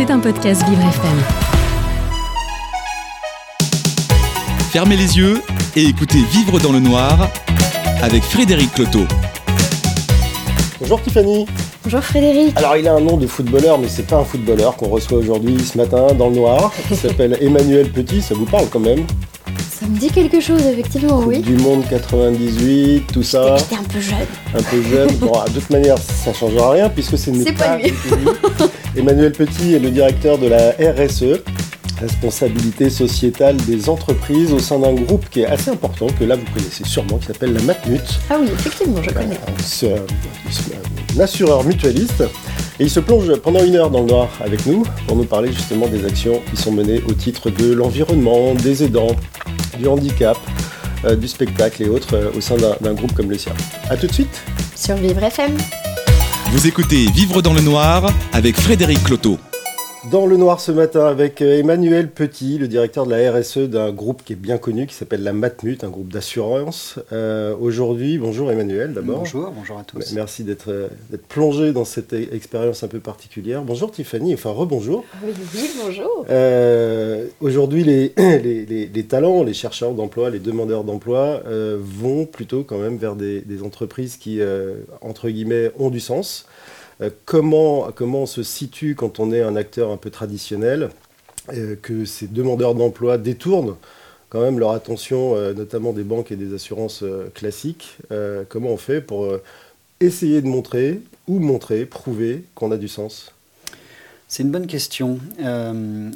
C'est un podcast Vivre FM. Fermez les yeux et écoutez Vivre dans le noir avec Frédéric Cloteau. Bonjour Tiffany. Bonjour Frédéric. Alors il a un nom de footballeur, mais c'est pas un footballeur qu'on reçoit aujourd'hui ce matin dans le noir. Il s'appelle Emmanuel Petit, ça vous parle quand même? Ça me dit quelque chose, effectivement, Coupe oui. Du monde 98, tout ça. J'étais un peu jeune. Un peu jeune. Bon, de toute manière, ça changera rien puisque ce n'est C'est pas, pas lui. Emmanuel Petit est le directeur de la RSE, responsabilité sociétale des entreprises, au sein d'un groupe qui est assez important, que là vous connaissez sûrement, qui s'appelle la Matmut. Ah oui, effectivement, je connais. C'est un, assureur mutualiste. Et il se plonge pendant une heure dans le noir avec nous pour nous parler justement des actions qui sont menées au titre de l'environnement, des aidants, du handicap, euh, du spectacle et autres euh, au sein d'un d'un groupe comme le sien. A tout de suite Sur Vivre FM. Vous écoutez Vivre dans le noir avec Frédéric Cloteau. Dans le noir ce matin avec euh, Emmanuel Petit, le directeur de la RSE d'un groupe qui est bien connu qui s'appelle la Matmut, un groupe d'assurance. Euh, Aujourd'hui, bonjour Emmanuel d'abord. Bonjour, bonjour à tous. Merci d'être euh, d'être plongé dans cette e- expérience un peu particulière. Bonjour Tiffany, enfin rebonjour. Oui, oui, bonjour. Euh, Aujourd'hui, les, les, les- les talents, les chercheurs d'emploi, les demandeurs d'emploi euh, vont plutôt quand même vers des, des entreprises qui, euh, entre guillemets, ont du sens. Euh, comment, comment on se situe quand on est un acteur un peu traditionnel, euh, que ces demandeurs d'emploi détournent quand même leur attention, euh, notamment des banques et des assurances classiques. Comment on fait pour essayer de montrer, ou montrer, prouver qu'on a du sens? C'est une bonne question.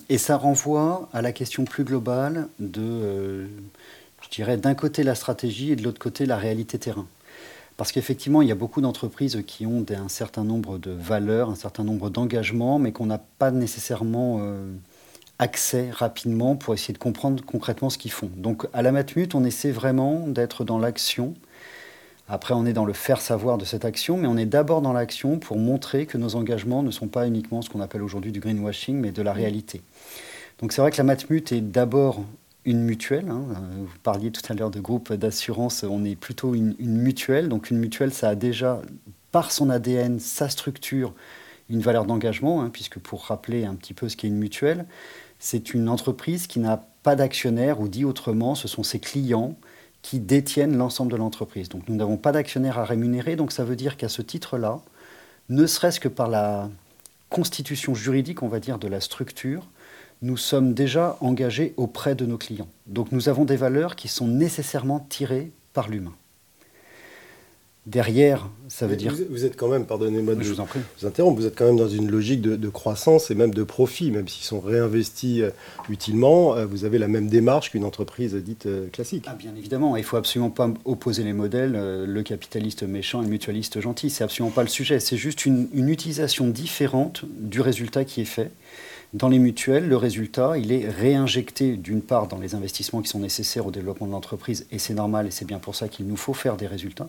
Et ça renvoie à la question plus globale de, je dirais, d'un côté la stratégie et de l'autre côté la réalité terrain. Parce qu'effectivement, il y a beaucoup d'entreprises qui ont un certain nombre de valeurs, un certain nombre d'engagements, mais qu'on n'a pas nécessairement euh, accès rapidement pour essayer de comprendre concrètement ce qu'ils font. Donc à la Matmut, on essaie vraiment d'être dans l'action. Après, on est dans le faire savoir de cette action, mais on est d'abord dans l'action pour montrer que nos engagements ne sont pas uniquement ce qu'on appelle aujourd'hui du greenwashing, mais de la réalité. Donc c'est vrai que la Matmut est d'abord une mutuelle. hein. Euh, Vous parliez tout à l'heure de groupe d'assurance, on est plutôt une, mutuelle. Donc une mutuelle, ça a déjà, par son ADN, sa structure, une valeur d'engagement, hein, puisque pour rappeler un petit peu ce qu'est une mutuelle, c'est une entreprise qui n'a pas d'actionnaire, ou dit autrement, ce sont ses clients qui détiennent l'ensemble de l'entreprise. Donc nous n'avons pas d'actionnaire à rémunérer, donc ça veut dire qu'à ce titre-là, ne serait-ce que par la constitution juridique, on va dire, de la structure, nous sommes déjà engagés auprès de nos clients. Donc nous avons des valeurs qui sont nécessairement tirées par l'humain. Derrière, ça veut Mais dire... Vous, vous êtes quand même, pardonnez-moi de Je vous en prie. vous interrompre, vous êtes quand même dans une logique de, de croissance et même de profit, même s'ils sont réinvestis euh, utilement, euh, vous avez la même démarche qu'une entreprise dite euh, classique. Ah, bien évidemment, il faut absolument pas opposer les modèles, le capitaliste méchant et le mutualiste gentil. C'est absolument pas le sujet. C'est juste une, une utilisation différente du résultat qui est fait. Dans les mutuelles, le résultat, il est réinjecté d'une part dans les investissements qui sont nécessaires au développement de l'entreprise, et c'est normal, et c'est bien pour ça qu'il nous faut faire des résultats.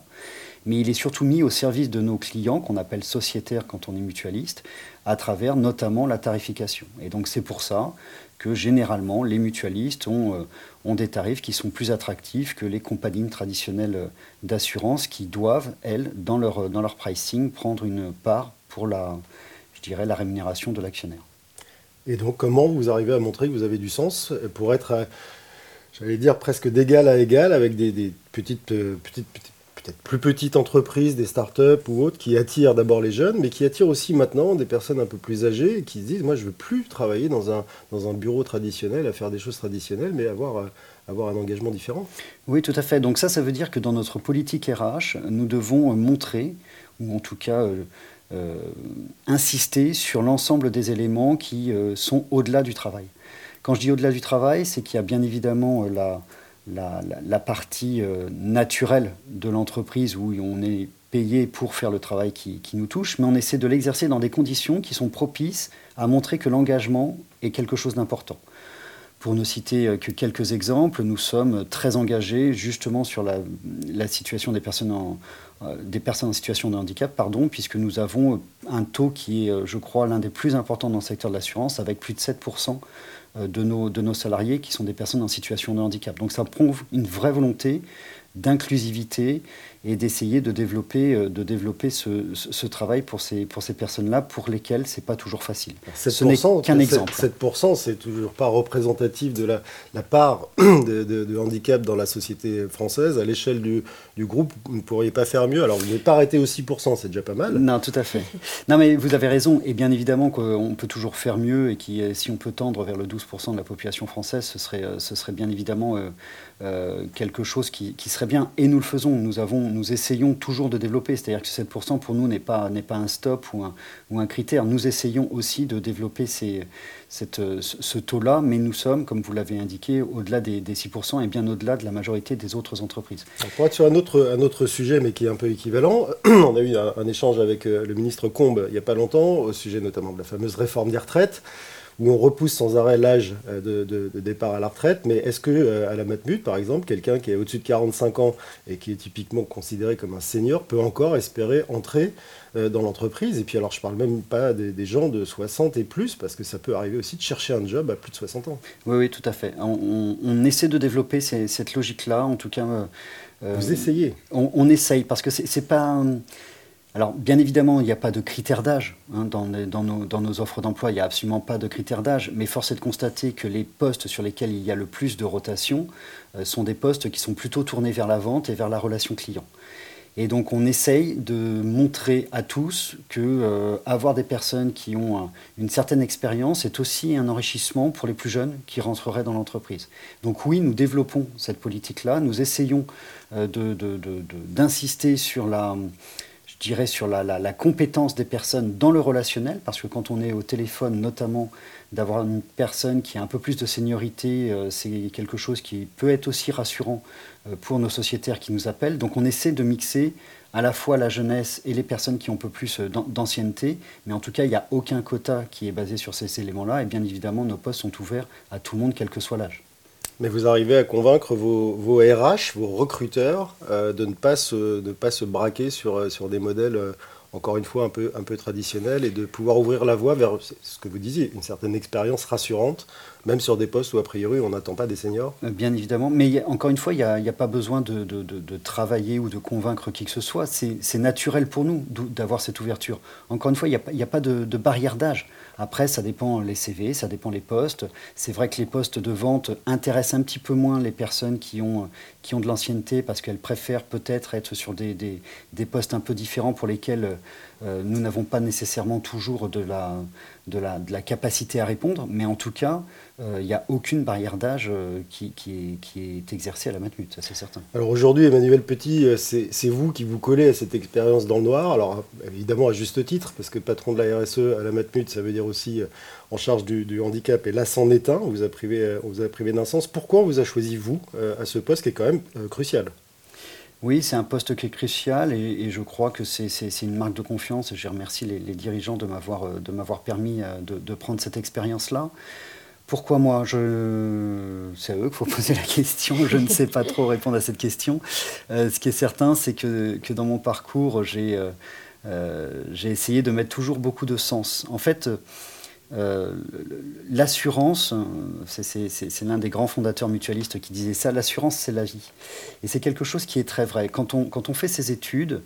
Mais il est surtout mis au service de nos clients, qu'on appelle sociétaires quand on est mutualiste, à travers notamment la tarification. Et donc c'est pour ça que généralement les mutualistes ont, euh, des tarifs qui sont plus attractifs que les compagnies traditionnelles euh, d'assurance qui doivent, elles, dans leur, euh, dans leur pricing, prendre une part pour la, je dirais, la rémunération de l'actionnaire. Et donc, comment vous arrivez à montrer que vous avez du sens pour être, j'allais dire, presque d'égal à égal avec des, petites, euh, petites, petites- peut-être plus petites entreprises, des startups ou autres qui attirent d'abord les jeunes, mais qui attirent aussi maintenant des personnes un peu plus âgées et qui se disent, moi, je veux plus travailler dans un, dans un bureau traditionnel, à faire des choses traditionnelles, mais avoir, euh, avoir un engagement différent. Oui, tout à fait. Donc ça, ça veut dire que dans notre politique RH, nous devons montrer, ou en tout cas euh, insister sur l'ensemble des éléments qui euh, sont au-delà du travail. Quand je dis au-delà du travail, c'est qu'il y a bien évidemment euh, la, la, partie euh, naturelle de l'entreprise où on est payé pour faire le travail qui nous touche, mais on essaie de l'exercer dans des conditions qui sont propices à montrer que l'engagement est quelque chose d'important. Pour ne citer euh, que quelques exemples, nous sommes très engagés justement sur la, situation des personnes, en, euh, des personnes en situation de handicap, puisque nous avons un taux qui est, euh, je crois, l'un des plus importants dans le secteur de l'assurance, avec plus de 7% euh, de nos, de nos salariés qui sont des personnes en situation de handicap. Donc ça prouve une vraie volonté d'inclusivité et d'essayer de développer, euh, de développer ce, ce, travail pour ces, pour ces personnes-là, pour lesquelles c'est pas toujours facile. ce n'est qu'un exemple. 7%, c'est toujours pas représentatif de la, la part de, de, handicap dans la société française. À l'échelle du, du, groupe, vous ne pourriez pas faire mieux. Alors, vous n'êtes pas arrêté aussi 6%, c'est déjà pas mal. Non, tout à fait. non, mais vous avez raison. Et bien évidemment qu'on peut toujours faire mieux et qui, si on peut tendre vers le 12% de la population française, ce serait, euh, ce serait bien évidemment euh, euh, quelque chose qui, qui, serait bien. Et nous le faisons. Nous, avons, nous essayons toujours de développer. C'est-à-dire que 7% pour nous n'est pas, n'est pas un stop ou un, ou un critère. Nous essayons aussi de développer ces, ce taux-là, mais nous sommes, comme vous l'avez indiqué, au-delà des, des, 6% et bien au-delà de la majorité des autres entreprises. pour être sur un autre, un autre sujet, mais qui est un peu équivalent, on a eu un, un échange avec le ministre Combe il n'y a pas longtemps, au sujet notamment de la fameuse réforme des retraites où on repousse sans arrêt l'âge euh, de, départ à la retraite, mais est-ce que euh, à la Matmut, par exemple, quelqu'un qui est au-dessus de 45 ans et qui est typiquement considéré comme un senior peut encore espérer entrer euh, dans l'entreprise? Et puis alors je parle même pas des, gens de 60 et plus, parce que ça peut arriver aussi de chercher un job à plus de 60 ans. Oui, oui, tout à fait. On, essaie de développer cette logique-là, en tout cas. Vous essayez on, on, essaye, parce que c'est pas... Alors, bien évidemment, il n'y a pas de critères d'âge hein, dans, nos, offres d'emploi, il n'y a absolument pas de critères d'âge, mais force est de constater que les postes sur lesquels il y a le plus de rotation euh, sont des postes qui sont plutôt tournés vers la vente et vers la relation client. Et donc, on essaye de montrer à tous que euh, avoir des personnes qui ont une certaine expérience est aussi un enrichissement pour les plus jeunes qui rentreraient dans l'entreprise. Donc, oui, nous développons cette politique-là, nous essayons euh, d'insister sur la je dirais, sur la, compétence des personnes dans le relationnel, parce que quand on est au téléphone, notamment, d'avoir une personne qui a un peu plus de seniorité, euh, c'est quelque chose qui peut être aussi rassurant euh, pour nos sociétaires qui nous appellent. Donc on essaie de mixer à la fois la jeunesse et les personnes qui ont un peu plus euh, d'ancienneté, mais en tout cas, il n'y a aucun quota qui est basé sur ces éléments-là, et bien évidemment, nos postes sont ouverts à tout le monde, quel que soit l'âge. Mais vous arrivez à convaincre vos, RH, vos recruteurs, euh, de ne pas se, de pas se braquer sur, euh, des modèles, euh, encore une fois, un peu traditionnels et de pouvoir ouvrir la voie vers ce que vous disiez, une certaine expérience rassurante, même sur des postes où, a priori, on n'attend pas des seniors Bien évidemment, mais encore une fois, il n'y a, a, pas besoin de, travailler ou de convaincre qui que ce soit. C'est naturel pour nous d'avoir cette ouverture. Encore une fois, il n'y a, pas de, barrière d'âge. Après, ça dépend les CV, ça dépend les postes. C'est vrai que les postes de vente intéressent un petit peu moins les personnes qui ont, qui ont de l'ancienneté parce qu'elles préfèrent peut-être être sur des, postes un peu différents pour lesquels euh, nous n'avons pas nécessairement toujours de la, de, la, de la capacité à répondre. Mais en tout cas, euh, il n'y a aucune barrière d'âge euh, qui, qui, est, exercée à la Matmut, ça c'est certain. Alors aujourd'hui, Emmanuel Petit, c'est vous qui vous collez à cette expérience dans le noir. Alors évidemment à juste titre, parce que patron de la RSE à la Matmut, ça veut dire aussi en charge du, handicap, et là c'en est un, on vous a privé, on vous a privé d'un sens. Pourquoi on vous a choisi vous à ce poste qui est quand même crucial? Oui, c'est un poste qui est crucial et, je crois que c'est une marque de confiance. Je remercie les, dirigeants de m'avoir permis euh, de, prendre cette expérience-là. Pourquoi moi? C'est à eux qu'il faut poser la question. Je ne sais pas trop répondre à cette question. Euh, ce qui est certain, c'est que, que, dans mon parcours, j'ai euh, essayé de mettre toujours beaucoup de sens. En fait, euh, l'assurance, c'est l'un des grands fondateurs mutualistes qui disait ça, l'assurance c'est la vie. Et c'est quelque chose qui est très vrai. Quand on, quand on fait ses études,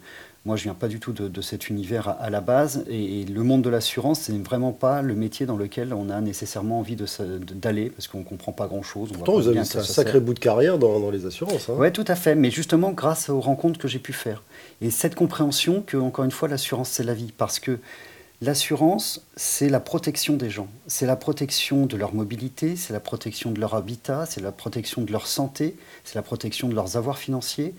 moi je viens pas du tout de, cet univers à, la base, et, le monde de l'assurance, c'est vraiment pas le métier dans lequel on a nécessairement envie d'aller, parce qu'on comprend pas grand-chose. Pourtant vous avez un sacré bout de carrière dans, les assurances. Hein. Oui, tout à fait, mais justement grâce aux rencontres que j'ai pu faire. Et cette compréhension que, encore une fois, l'assurance c'est la vie, parce que L'assurance, c'est la protection des gens. C'est la protection de leur mobilité, c'est la protection de leur habitat, c'est la protection de leur santé, c'est la protection de leurs avoirs financiers.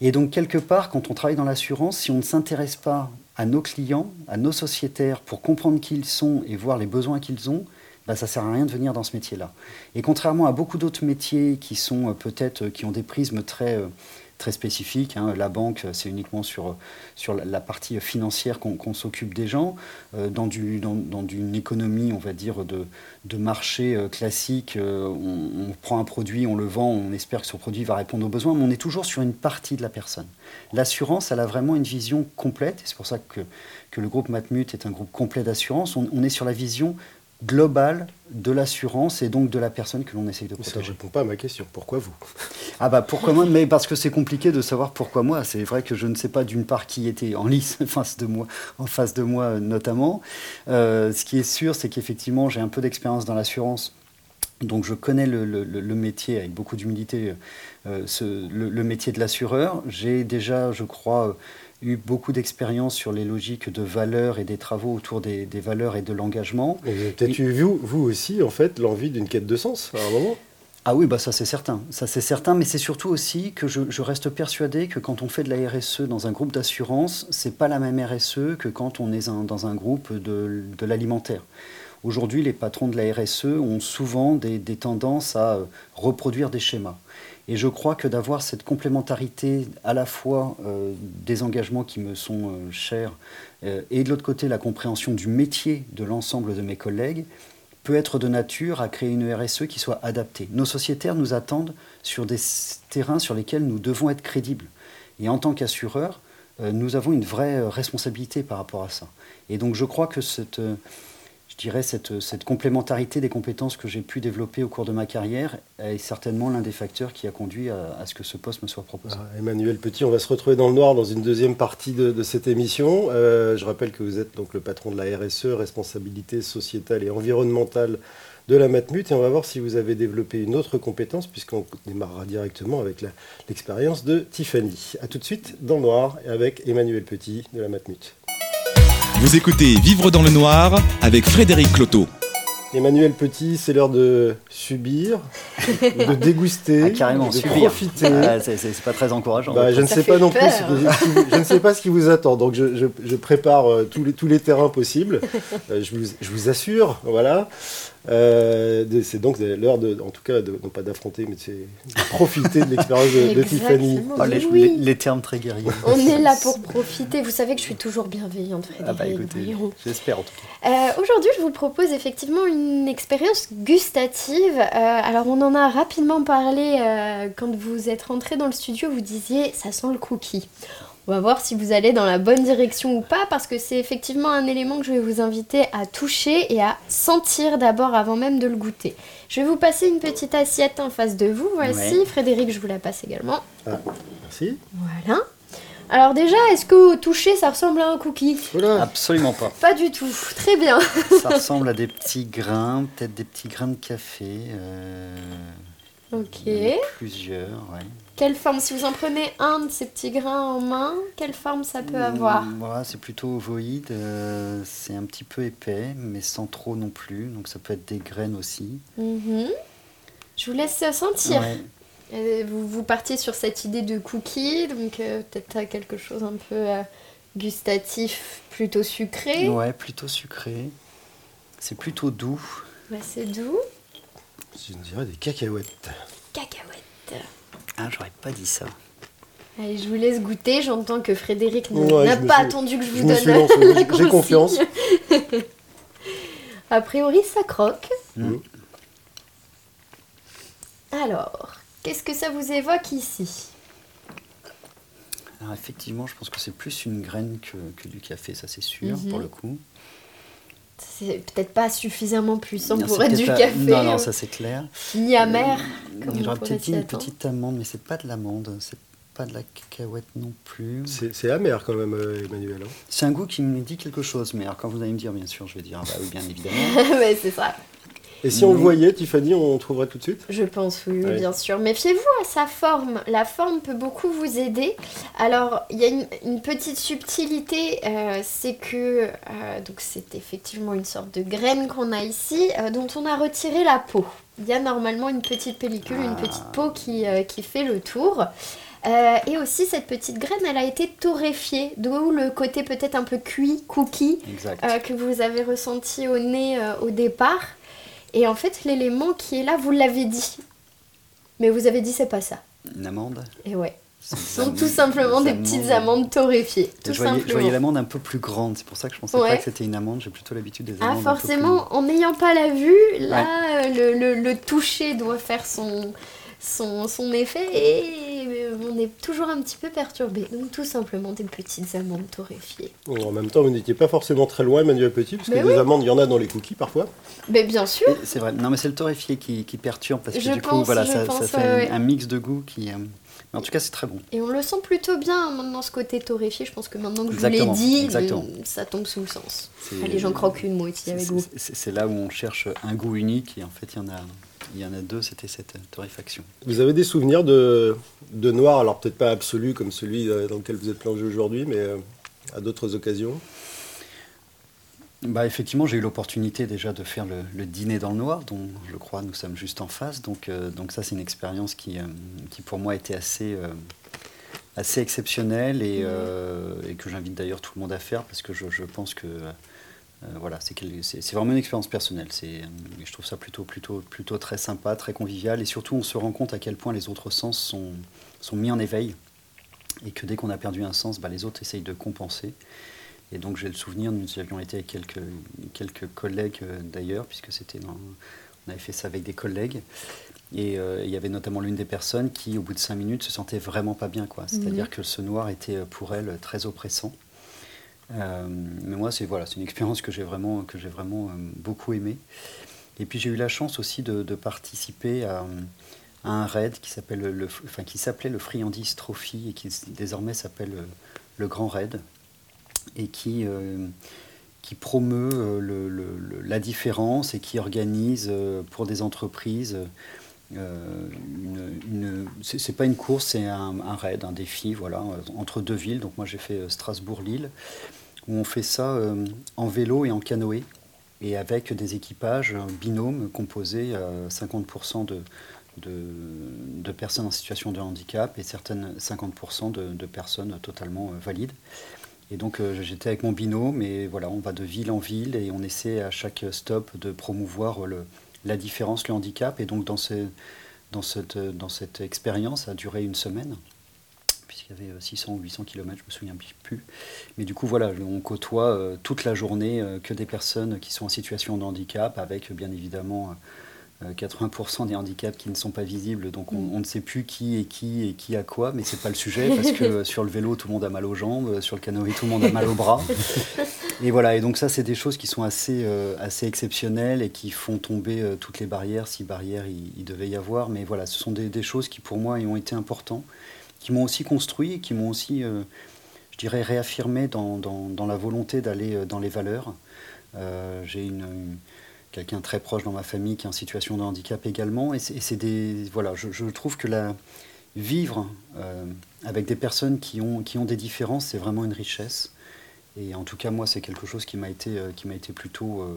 Et donc, quelque part, quand on travaille dans l'assurance, si on ne s'intéresse pas à nos clients, à nos sociétaires, pour comprendre qui ils sont et voir les besoins qu'ils ont, bah, ça ne sert à rien de venir dans ce métier-là. Et contrairement à beaucoup d'autres métiers qui sont euh, peut-être, euh, qui ont des prismes très euh, très spécifique. Hein. La banque, c'est uniquement sur, sur la partie financière qu'on s'occupe des gens. Euh, dans, du, dans, dans, une économie, on va dire, de, de marché euh, classique, euh, on, prend un produit, on le vend, on espère que ce produit va répondre aux besoins, mais on est toujours sur une partie de la personne. L'assurance, elle a vraiment une vision complète, c'est pour ça que, que le groupe Matmut est un groupe complet d'assurance. On, on est sur la vision globale de l'assurance et donc de la personne que l'on essaye de Ça ne protéger. répond pas à ma question. Pourquoi vous? Ah bah pourquoi moi? Mais parce que c'est compliqué de savoir pourquoi moi. C'est vrai que je ne sais pas d'une part qui était en lice en face de moi, en face de moi notamment. Euh, ce qui est sûr, c'est qu'effectivement j'ai un peu d'expérience dans l'assurance. Donc je connais le, le- le métier avec beaucoup d'humilité, euh, le métier de l'assureur. J'ai déjà, je crois, eu beaucoup d'expérience sur les logiques de valeurs et des travaux autour des, des valeurs et de l'engagement. Peut-être eu, vous, vous aussi, en fait, l'envie d'une quête de sens à un moment? Ah oui, bah ça c'est certain. Ça c'est certain, mais c'est surtout aussi que je, je reste persuadé que quand on fait de la RSE dans un groupe d'assurance, c'est pas la même RSE que quand on est un- dans un groupe de, de l'alimentaire. Aujourd'hui, les patrons de la RSE ont souvent des, des tendances à euh, reproduire des schémas. Et je crois que d'avoir cette complémentarité à la fois euh, des engagements qui me sont euh, chers euh, et de l'autre côté la compréhension du métier de l'ensemble de mes collègues peut être de nature à créer une RSE qui soit adaptée. Nos sociétaires nous attendent sur des terrains sur lesquels nous devons être crédibles. Et en tant qu'assureur, euh, nous avons une vraie responsabilité par rapport à ça. Et donc je crois que cette, je dirais cette, cette complémentarité des compétences que j'ai pu développer au cours de ma carrière est certainement l'un des facteurs qui a conduit à, ce que ce poste me soit proposé. Ah, Emmanuel Petit, on va se retrouver dans le noir dans une deuxième partie de, cette émission. Euh, je rappelle que vous êtes donc le patron de la RSE, responsabilité sociétale et environnementale de la Matmut, et on va voir si vous avez développé une autre compétence, puisqu'on démarrera directement avec l'expérience de Tiffany. A tout de suite dans le noir avec Emmanuel Petit de la Matmut. Vous écoutez Vivre dans le noir avec Frédéric Cloteau. Emmanuel Petit, c'est l'heure de subir, de déguster, Ah, carrément, de subir. profiter. Ah, c'est- pas très encourageant. Bah, je ne sais pas non plus, peur. je ne sais pas ce qui vous attend, donc je, je- je prépare euh, tous, les, tous les terrains possibles. Euh, je, vous, je vous assure, voilà. Euh, c'est donc l'heure de, en tout cas, de, non pas d'affronter, mais de, de profiter de l'expérience de, de Tiffany. Oh, les, Oui. les- les termes très guerriers. On est là pour profiter. Vous savez que je suis toujours bienveillante, Frédéric. Ah bah écoutez, j'espère en tout cas. Euh, Aujourd'hui, je vous propose effectivement une expérience gustative. Euh, alors, on en a rapidement parlé euh, quand vous êtes rentré dans le studio. Vous disiez, ça sent le cookie. On va voir si vous allez dans la bonne direction ou pas, parce que c'est effectivement un élément que je vais vous inviter à toucher et à sentir d'abord avant même de le goûter. Je vais vous passer une petite assiette en face de vous. Voici, Ouais. Frédéric, je vous la passe également. Merci. Voilà. Alors déjà, est-ce qu'au toucher, ça ressemble à un cookie? Voilà. Absolument pas. Pas du tout. Très bien. Ça ressemble à des petits grains, peut-être des petits grains de café. euh, Ok. Plusieurs, ouais. Quelle forme Si vous en prenez un de ces petits grains en main, quelle forme ça peut avoir Mm, Voilà, c'est plutôt ovoïde. euh, c'est un petit peu épais, mais sans trop non plus. Donc ça peut être des graines aussi. Mhm. Je vous laisse sentir. Ouais. Euh, Vous, vous partiez sur cette idée de cookie, donc euh, peut-être quelque chose un peu euh, gustatif, plutôt sucré. Ouais, plutôt sucré. C'est plutôt doux. Bah, c'est doux. Je dirais des cacahuètes. Cacahuète. Ah, j'aurais pas dit ça. Allez, je vous laisse goûter. J'entends que Frédéric n'a Ouais, pas suis- attendu que je vous je donne suis lancé, la j'ai- confiance. A priori, ça croque. Mm. Alors, qu'est-ce que ça vous évoque ici? Alors effectivement, je pense que c'est plus une graine que, que du café, ça c'est sûr, Mhm. pour le coup. C'est peut-être pas suffisamment puissant Non, pour être du café, Non, non, hein, ça c'est clair. ni amer, Euh, comme on J'aurais peut-être dit une petite amande, mais c'est pas de l'amande, c'est pas de la cacahuète non plus. C'est amer quand même, euh, Emmanuel. hein. C'est un goût qui me dit quelque chose, mais alors quand vous allez me dire, bien sûr, je vais dire, ah bah oui, bien évidemment. Ouais, c'est ça. Et si on le voyait, Tiffany, on trouverait tout de suite? Je pense, oui, bien sûr. Méfiez-vous à sa forme. La forme peut beaucoup vous aider. Alors, il y a une, une petite subtilité, euh, c'est que euh, donc c'est effectivement une sorte de graine qu'on a ici, euh, dont on a retiré la peau. Il y a normalement une petite pellicule, une petite peau qui, euh, qui fait le tour. Euh, et aussi, cette petite graine, elle a été torréfiée, d'où le côté peut-être un peu cuit, cookie, euh, que vous avez ressenti au nez euh, au départ. Et en fait, l'élément qui est là, vous l'avez dit. Mais vous avez dit c'est pas ça. Une amande Et ouais. Ce sont tout simplement des petites amandes torréfiées. Tout je voyais, je voyais l'amande un peu plus grande, c'est pour ça que je pensais Ouais. pas que c'était une amande, j'ai plutôt l'habitude des Ah, amandes. un peu forcément, en n'ayant pas la vue, là, le, le- le toucher doit faire son, son, son effet. Et euh, on est toujours un petit peu perturbé. Donc tout simplement des petites amandes torréfiées. En même temps, vous n'étiez pas forcément très loin, Emmanuel Petit, parce que des amandes, il y en a dans les cookies parfois. Mais bien sûr. C'est vrai. Non, mais c'est le torréfié qui, perturbe parce que du coup, voilà, ça, fait un, mix de goût qui. Euh, en tout cas, c'est très bon. Et on le sent plutôt bien maintenant, ce côté torréfié. Je pense que maintenant que je vous l'ai dit, ça tombe sous le sens. les gens croquent une moitié avec goût. C'est là où on cherche un goût unique et en fait, il y en a il y en a deux, c'était cette torréfaction. Vous avez des souvenirs de, de noir, alors peut-être pas absolu comme celui euh, dans lequel vous êtes plongé aujourd'hui, mais euh, à d'autres occasions? Bah, effectivement, j'ai eu l'opportunité déjà de faire le, dîner dans le noir, dont je crois nous sommes juste en face. Donc, euh, donc ça, c'est une expérience qui, qui pour moi était assez, assez exceptionnelle et, et que j'invite d'ailleurs tout le monde à faire parce que je, je pense que voilà, c'est vraiment une expérience personnelle. Euh, je trouve ça plutôt, plutôt, plutôt très sympa, très convivial. Et surtout, on se rend compte à quel point les autres sens sont, sont mis en éveil. Et que dès qu'on a perdu un sens, bah, les autres essayent de compenser. Et donc j'ai le souvenir, nous avions été avec quelques, quelques collègues euh, d'ailleurs, puisque c'était on avait fait ça avec des collègues. Et il y avait notamment l'une des personnes qui, au bout de cinq minutes, se sentait vraiment pas bien. C'est-à-dire mmh. que ce noir était pour elle très oppressant. Euh, mais moi, c'est voilà, une expérience que j'ai vraiment, que vraiment euh, beaucoup aimée. Et puis j'ai eu la chance aussi de, participer à, un raid qui s'appelle le, enfin, qui s'appelait le Friandise Trophy et qui désormais s'appelle le, Grand Raid et qui euh, qui promeut la différence et qui organise pour des entreprises une, une c'est pas une course, c'est un, un, raid, un défi, voilà, entre deux villes. Donc moi j'ai fait Strasbourg-Lille où on fait ça euh, en vélo et en canoë, et avec des équipages binômes composés à 50% de, personnes en situation de handicap et certaines 50% de, personnes totalement euh, valides. Et donc euh, j'étais avec mon binôme et voilà, on va de ville en ville et on essaie à chaque stop de promouvoir la différence, le handicap. Et donc dans, dans, cette, dans cette expérience, ça a duré une semaine puisqu'il y avait 600 ou 800 km, je me souviens plus. Mais du coup, voilà, on côtoie euh, toute la journée euh, que des personnes qui sont en situation de handicap, avec bien évidemment 80% euh, des handicaps qui ne sont pas visibles, donc on, ne sait plus qui est qui et qui a quoi, mais c'est pas le sujet parce que sur le vélo tout le monde a mal aux jambes, sur le canoë tout le monde a mal aux bras. Et voilà, et donc ça c'est des choses qui sont assez, assez exceptionnelles et qui font tomber toutes les barrières si barrières il, devait y avoir, mais voilà, ce sont des, des, choses qui pour moi ont été importantes qui m'ont aussi construit, qui m'ont aussi, euh, je dirais, réaffirmé dans, la volonté d'aller euh, dans les valeurs. Euh, j'ai une, quelqu'un très proche dans ma famille qui est en situation de handicap également, et c'est des, voilà, je, trouve que la, vivre avec des personnes qui ont, qui ont des différences, c'est vraiment une richesse. Et en tout cas, moi, c'est quelque chose qui m'a été, qui m'a été plutôt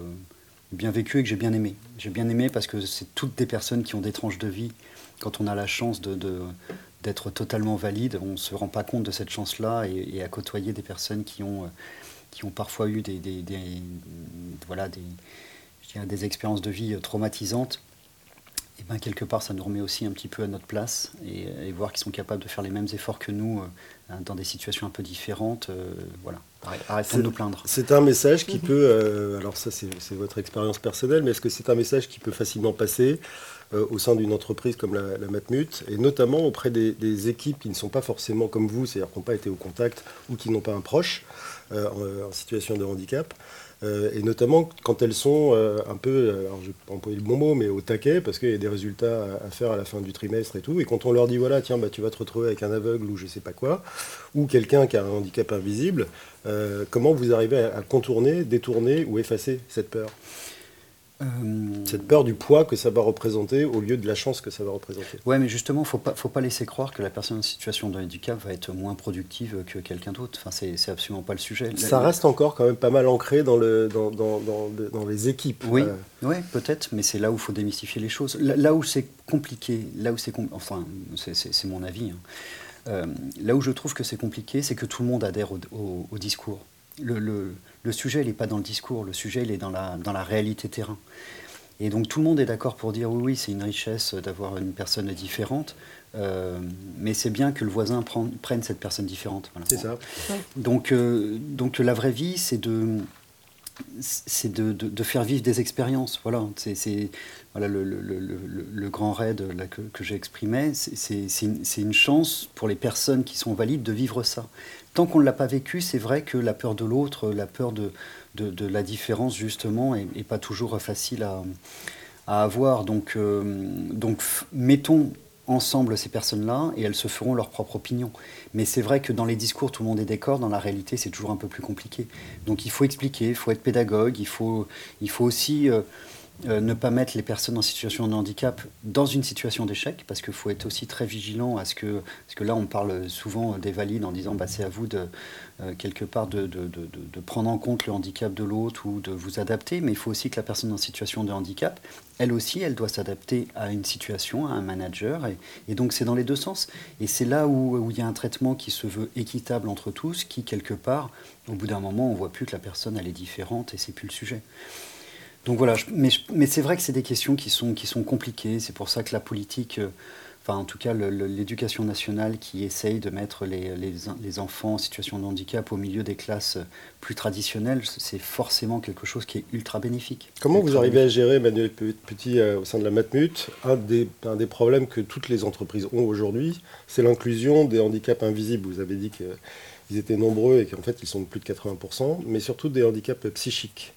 bien vécu et que j'ai bien aimé. J'ai bien aimé parce que c'est toutes des personnes qui ont des tranches de vie. Quand on a la chance de, d'être totalement valide. On ne se rend pas compte de cette chance-là et, à côtoyer des personnes qui ont, euh, parfois eu des, expériences de vie traumatisantes. Et ben quelque part, ça nous remet aussi un petit peu à notre place et, voir qu'ils sont capables de faire les mêmes efforts que nous euh, dans des situations un peu différentes. Euh, voilà, arrêtons de nous plaindre. C'est un message qui peut, alors ça c'est votre expérience personnelle, mais est-ce que c'est un message qui peut facilement passer euh, au sein d'une entreprise comme la, Matmut, et notamment auprès des, équipes qui ne sont pas forcément comme vous, c'est-à-dire qui n'ont pas été au contact ou qui n'ont pas un proche euh, en, situation de handicap. Euh, et notamment quand elles sont un peu, alors je vais pas employer le bon mot, mais au taquet, parce qu'il y a des résultats à, faire à la fin du trimestre et tout. Et quand on leur dit, voilà, tiens, bah, tu vas te retrouver avec un aveugle ou je sais pas quoi, ou quelqu'un qui a un handicap invisible, comment vous arrivez à contourner, détourner ou effacer cette peur? euh, Cette peur du poids que ça va représenter au lieu de la chance que ça va représenter. Ouais, mais justement, il ne faut pas, faut pas laisser croire que la personne en situation de handicap va être moins productive que quelqu'un d'autre. Enfin, c'est absolument pas le sujet. Ça reste encore quand même pas mal ancré dans, le, dans, dans, dans, les équipes. Oui, euh. ouais, peut-être, mais c'est là où il faut démystifier les choses. Là, où c'est compliqué, là où c'est enfin, c'est mon avis. Hein. Euh, là où je trouve que c'est compliqué, c'est que tout le monde adhère au, au discours le, sujet, il n'est pas dans le discours, le sujet, il est dans la, dans la réalité terrain. Et donc tout le monde est d'accord pour dire oui, oui, c'est une richesse d'avoir une personne différente, euh, mais c'est bien que le voisin prenne cette personne différente. C'est ça. Donc, euh, donc la vraie vie, c'est de, c'est de, faire vivre des expériences. Voilà, c'est voilà le, grand raid que, j'ai exprimé. C'est une, chance pour les personnes qui sont valides de vivre ça. Tant qu'on ne l'a pas vécu, c'est vrai que la peur de l'autre, la peur de, de, la différence, justement, est, pas toujours facile à, à avoir. Donc, euh, donc mettons ensemble ces personnes-là et elles se feront leur propre opinion. Mais c'est vrai que dans les discours, tout le monde est d'accord, dans la réalité, c'est toujours un peu plus compliqué. Donc il faut expliquer, il faut être pédagogue, il faut, il faut aussi euh, euh, ne pas mettre les personnes en situation de handicap dans une situation d'échec, parce qu'il faut être aussi très vigilant à ce que, parce que là on parle souvent des valides en disant bah, c'est à vous de euh, quelque part de, de, de, prendre en compte le handicap de l'autre ou de vous adapter, mais il faut aussi que la personne en situation de handicap, elle aussi, elle doit s'adapter à une situation, à un manager, et, et donc c'est dans les deux sens. Et c'est là où, où, il y a un traitement qui se veut équitable entre tous, qui quelque part, au bout d'un moment, on voit plus que la personne elle est différente et c'est plus le sujet. Donc voilà, mais, mais c'est vrai que c'est des questions qui sont, qui sont compliquées. C'est pour ça que la politique, euh, enfin en tout cas l'éducation nationale qui essaye de mettre les, les, les, enfants en situation de handicap au milieu des classes plus traditionnelles, c'est forcément quelque chose qui est ultra bénéfique. Comment vous arrivez à gérer, Manuel Petit, euh, au sein de la Matmut un des, un des problèmes que toutes les entreprises ont aujourd'hui, c'est l'inclusion des handicaps invisibles. Vous avez dit qu'ils étaient nombreux et qu'en fait ils sont de plus de 80%, mais surtout des handicaps psychiques.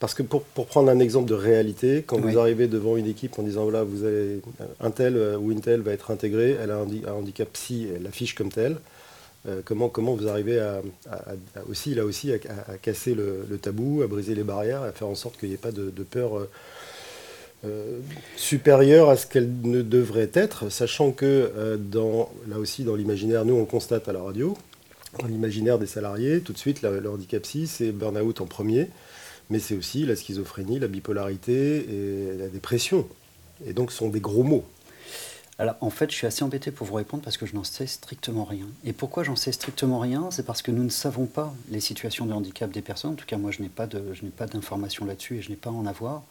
Parce que pour, prendre un exemple de réalité, quand vous arrivez devant une équipe en disant voilà, vous avez un tel euh, ou une telle va être intégrée, elle a un, handicap psy, elle l'affiche comme tel. Euh, comment, comment vous arrivez à, aussi, là aussi, à, casser le, tabou, à briser les barrières, à faire en sorte qu'il n'y ait pas de, peur euh, supérieure à ce qu'elle ne devrait être, sachant que dans, là aussi dans l'imaginaire, nous on constate à la radio, dans l'imaginaire des salariés, tout de suite le handicap psy, c'est burn-out en premier mais c'est aussi la schizophrénie, la bipolarité et la dépression. Et donc ce sont des gros mots. Alors en fait, je suis assez embêté pour vous répondre parce que je n'en sais strictement rien. Et pourquoi j'en sais strictement rien? C'est parce que nous ne savons pas les situations de handicap des personnes. En tout cas, moi, je n'ai pas d'informations là-dessus et je n'ai pas à en avoir.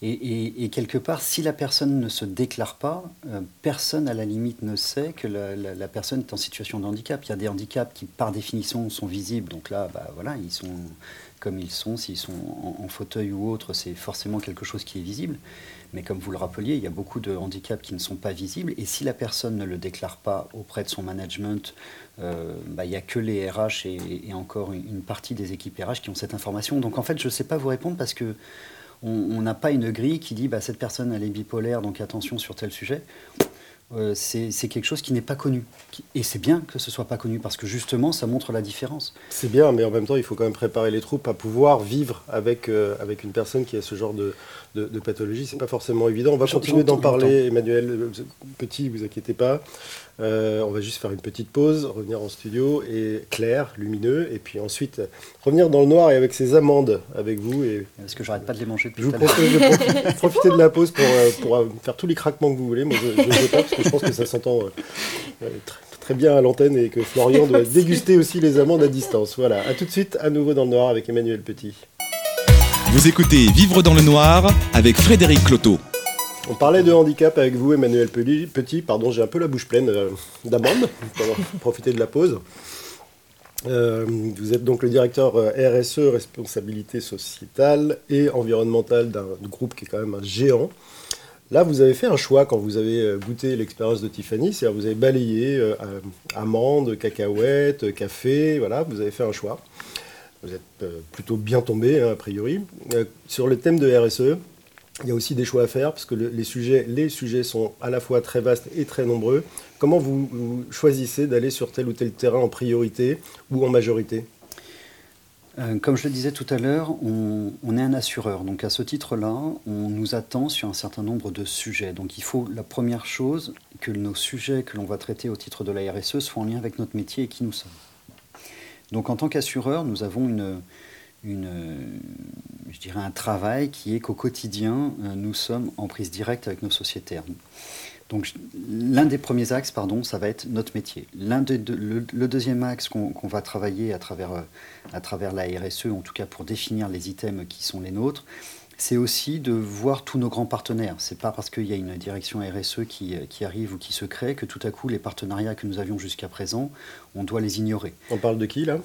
Et, quelque part, si la personne ne se déclare pas, euh, personne à la limite ne sait que la, personne est en situation de handicap. Il y a des handicaps qui, par définition, sont visibles. Donc là, bah, voilà, ils sont comme ils sont, s'ils sont en, fauteuil ou autre, c'est forcément quelque chose qui est visible. Mais comme vous le rappeliez, il y a beaucoup de handicaps qui ne sont pas visibles. Et si la personne ne le déclare pas auprès de son management, euh, bah, il n'y a que les RH et, encore une, partie des équipes RH qui ont cette information. Donc en fait, je ne sais pas vous répondre parce que on n'a pas une grille qui dit bah, cette personne elle est bipolaire, donc attention sur tel sujet. Euh, c'est quelque chose qui n'est pas connu. Et c'est bien que ce soit pas connu parce que justement, ça montre la différence. C'est bien, mais en même temps, il faut quand même préparer les troupes à pouvoir vivre avec, euh, avec une personne qui a ce genre de, de, de pathologie. C'est pas forcément évident. On va continuer d'en parler, Emmanuel euh, Petit, vous inquiétez pas. Euh, on va juste faire une petite pause, revenir en studio et clair, lumineux, et puis ensuite revenir dans le noir et avec ces amandes avec vous. Et... Parce que j'arrête pas de les manger Je vous propose de profiter de la pause pour, euh, pour, faire tous les craquements que vous voulez. Moi, je ne sais pas, parce que je pense que ça s'entend très, bien à l'antenne et que Florian doit déguster aussi les amandes à distance. Voilà, à tout de suite, à nouveau dans le noir avec Emmanuel Petit. Vous écoutez Vivre dans le noir avec Frédéric Cloteau. On parlait de handicap avec vous, Emmanuel Petit. Pardon, j'ai un peu la bouche pleine euh, d'amandes pour de la pause. Euh, vous êtes donc le directeur euh, RSE, responsabilité sociétale et environnementale d'un groupe qui est quand même un géant. Là, vous avez fait un choix quand vous avez goûté l'expérience de Tiffany, c'est-à-dire vous avez balayé amandes, cacahuètes, café, voilà, vous avez fait un choix. Vous êtes plutôt bien tombé, hein, a priori. sur le thème de RSE, il y a aussi des choix à faire parce que les, sujets, les sujets sont à la fois très vastes et très nombreux. Comment vous, choisissez d'aller sur tel ou tel terrain en priorité ou en majorité? Euh, comme je le disais tout à l'heure, on, est un assureur. Donc à ce titre-là, on nous attend sur un certain nombre de sujets. Donc il faut la première chose que nos sujets que l'on va traiter au titre de la RSE soient en lien avec notre métier et qui nous sommes. Donc en tant qu'assureur, nous avons un travail qui est qu'au quotidien, euh, nous sommes en prise directe avec nos sociétaires. Donc l'un des premiers axes, pardon, ça va être notre métier. Le, deuxième axe qu'on va travailler à travers, euh, à travers la RSE, en tout cas pour définir les items qui sont les nôtres, c'est aussi de voir tous nos grands partenaires. C'est pas parce qu'il y a une direction RSE qui, euh, qui, arrive ou qui se crée que tout à coup les partenariats que nous avions jusqu'à présent, on doit les ignorer. On parle de qui là?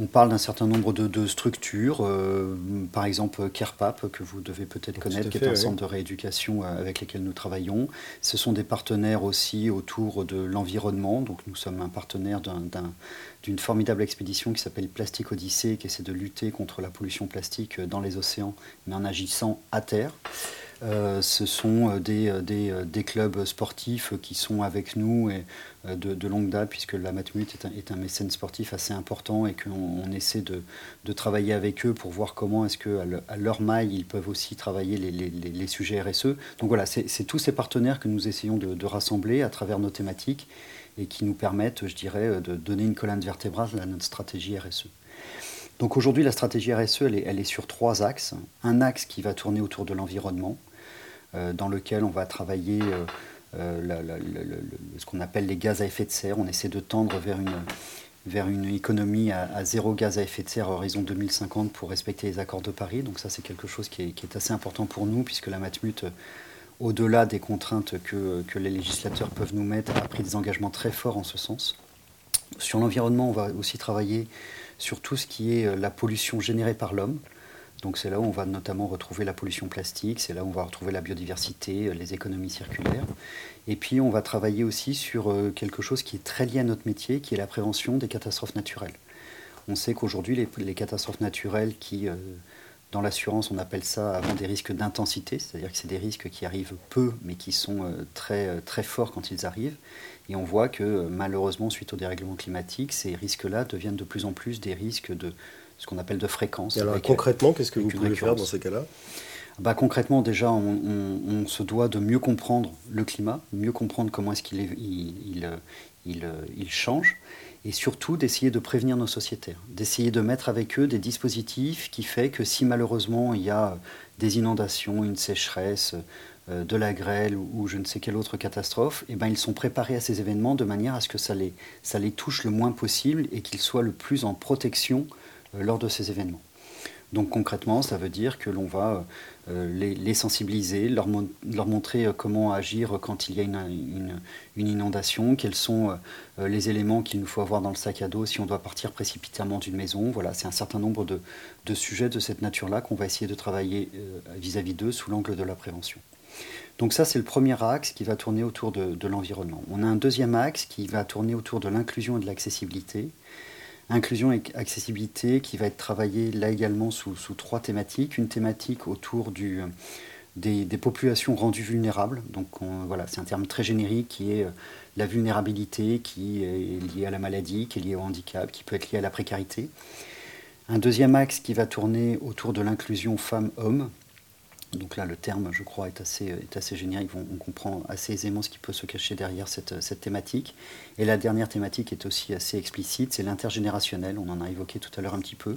On parle d'un certain nombre de, structures, euh, par exemple CarePap, que vous devez peut-être connaître, qui est un centre de rééducation euh, avec lesquels nous travaillons. Ce sont des partenaires aussi autour de l'environnement. Donc nous sommes un partenaire d'une formidable expédition qui s'appelle Plastique Odyssée, qui essaie de lutter contre la pollution plastique dans les océans, mais en agissant à terre. Euh, ce sont euh, des, euh, des, clubs sportifs qui sont avec nous de, longue date, puisque la Matmut est un, mécène sportif assez important et qu'on on essaie de, travailler avec eux pour voir comment est-ce qu'à à leur maille, ils peuvent aussi travailler les, sujets RSE. Donc voilà, c'est tous ces partenaires que nous essayons de, rassembler à travers nos thématiques et qui nous permettent, je dirais, de donner une colonne vertébrale à notre stratégie RSE. Donc aujourd'hui, la stratégie RSE, elle est, sur trois axes. Un axe qui va tourner autour de l'environnement, dans lequel on va travailler euh, euh, ce qu'on appelle les gaz à effet de serre. On essaie de tendre vers une, vers une économie à, zéro gaz à effet de serre à horizon 2050 pour respecter les accords de Paris. Donc ça, c'est quelque chose qui est, qui est, assez important pour nous, puisque la Matmut, au-delà des contraintes que, que, les législateurs peuvent nous mettre, a pris des engagements très forts en ce sens. Sur l'environnement, on va aussi travailler sur tout ce qui est la pollution générée par l'homme. Donc c'est là où on va notamment retrouver la pollution plastique, c'est là où on va retrouver la biodiversité, euh, les économies circulaires. Et puis on va travailler aussi sur euh, quelque chose qui est très lié à notre métier, qui est la prévention des catastrophes naturelles. On sait qu'aujourd'hui, les, catastrophes naturelles qui, euh, dans l'assurance, on appelle ça avant des risques d'intensité, c'est-à-dire que c'est des risques qui arrivent peu, mais qui sont très, très forts quand ils arrivent. Et on voit que malheureusement, suite au dérèglement climatique, ces risques-là deviennent de plus en plus des risques de ce qu'on appelle de fréquence. alors concrètement, qu'est-ce que vous pouvez faire dans ces cas-là? Bah, concrètement, déjà, on, se doit de mieux comprendre le climat, mieux comprendre comment est-ce qu'il il, il, il, change, et surtout d'essayer de prévenir nos sociétaires, d'essayer de mettre avec eux des dispositifs qui fait que si malheureusement il y a des inondations, une sécheresse, euh, de la grêle ou, je ne sais quelle autre catastrophe, eh ben, ils sont préparés à ces événements de manière à ce que ça les, ça les touche le moins possible et qu'ils soient le plus en protection euh, lors de ces événements. Donc concrètement, ça veut dire que l'on va euh, les, sensibiliser, leur, montrer euh, comment agir quand il y a une, inondation, quels sont les éléments qu'il nous faut avoir dans le sac à dos si on doit partir précipitamment d'une maison. Voilà, c'est un certain nombre de, sujets de cette nature-là qu'on va essayer de travailler vis-à-vis d'eux sous l'angle de la prévention. Donc ça, c'est le premier axe qui va tourner autour de l'environnement. On a un deuxième axe qui va tourner autour de l'inclusion et de l'accessibilité. Inclusion et accessibilité qui va être travaillée là également sous, trois thématiques. Une thématique autour des, populations rendues vulnérables. Donc voilà, c'est un terme très générique qui est euh, la vulnérabilité, qui est liée à la maladie, qui est liée au handicap, qui peut être liée à la précarité. Un deuxième axe qui va tourner autour de l'inclusion femmes-hommes, donc là, le terme, je crois, est assez, est assez générique. On, comprend assez aisément ce qui peut se cacher derrière cette, cette, thématique. Et la dernière thématique est aussi assez explicite, c'est l'intergénérationnel. On en a évoqué tout à l'heure un petit peu.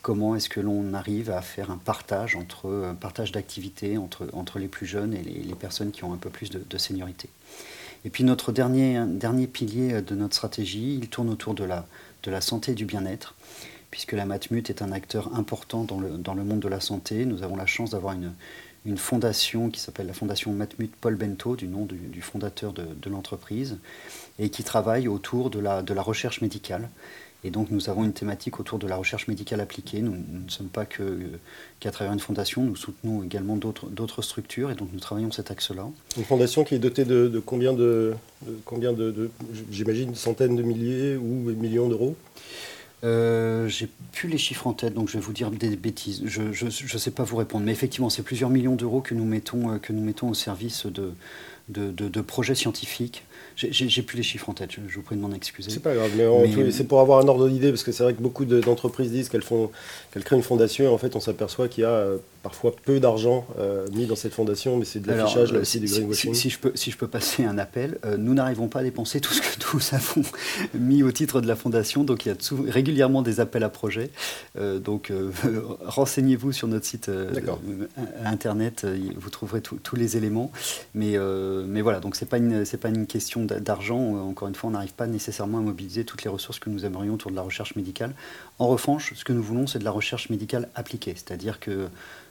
Comment est-ce que l'on arrive à faire un partage entre un partage d'activités entre, entre les plus jeunes et les, personnes qui ont un peu plus de, de seniorité. Et puis notre dernier, dernier pilier de notre stratégie, il tourne autour de la, de la santé et du bien-être puisque la Matmut est un acteur important dans le, dans le monde de la santé. Nous avons la chance d'avoir une, une fondation qui s'appelle la fondation Matmut Paul Bento, du nom du, fondateur de, de l'entreprise, et qui travaille autour de la, de la recherche médicale. Et donc nous avons une thématique autour de la recherche médicale appliquée. Nous, ne sommes pas qu'à travers une fondation, nous soutenons également d'autres structures et donc nous travaillons cet axe-là. Une fondation qui est dotée de, de combien de, de combien de, j'imagine, centaines de milliers ou millions d'euros? Euh, j'ai plus les chiffres en tête, donc je vais vous dire des bêtises. Je ne sais pas vous répondre, mais effectivement, c'est plusieurs millions d'euros que nous mettons euh, que nous mettons au service de, de, de projets scientifiques j'ai plus les chiffres en tête, je, vous prie de m'en excuser. C'est pas grave, mais, c'est pour avoir un ordre d'idée, parce que c'est vrai que beaucoup d'entreprises disent qu'elles qu'elles créent une fondation, et en fait on s'aperçoit qu'il y a euh, parfois peu d'argent euh, mis dans cette fondation, mais c'est de l'affichage, là aussi, du greenwashing. Si, je peux, si je peux passer un appel, euh, nous n'arrivons pas à dépenser tout ce que nous avons mis au titre de la fondation, donc il y a régulièrement des appels à projets. donc renseignez-vous sur notre site internet, vous trouverez tous les éléments. Mais, mais voilà, donc c'est pas, une, pas une question d'argent, euh, encore une fois, on n'arrive pas nécessairement à mobiliser toutes les ressources que nous aimerions autour de la recherche médicale. En revanche, ce que nous voulons, c'est de la recherche médicale appliquée, c'est-à-dire que